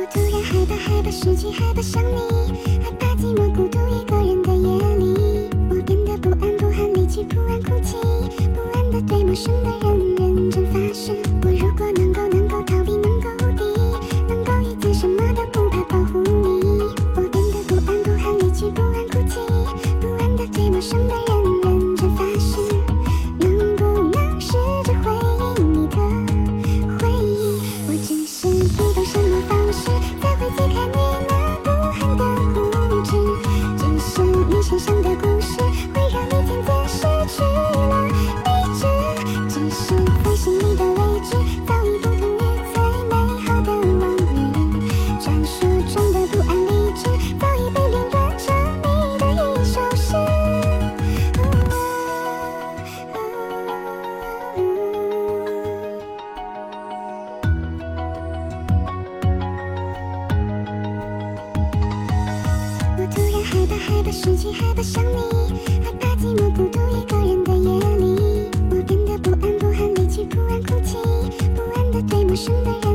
我突然害怕害怕失去害怕想你害怕寂寞孤独一个人的夜里。我变得不安不安离去不安哭泣不安的对陌生的人。怕失去害怕想你害怕寂寞孤独一个人的夜里。我变得不安不安离去不安哭泣不安的对陌生的人。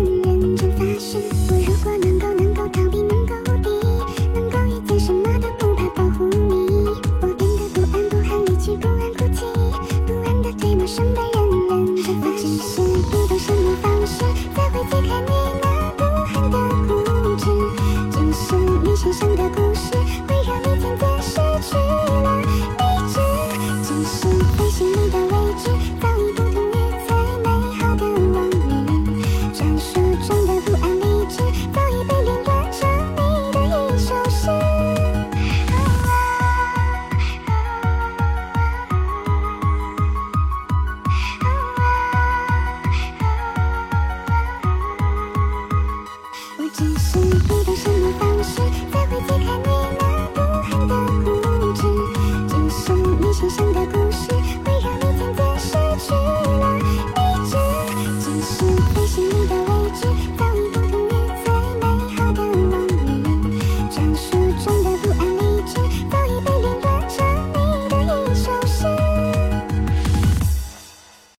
天上的故事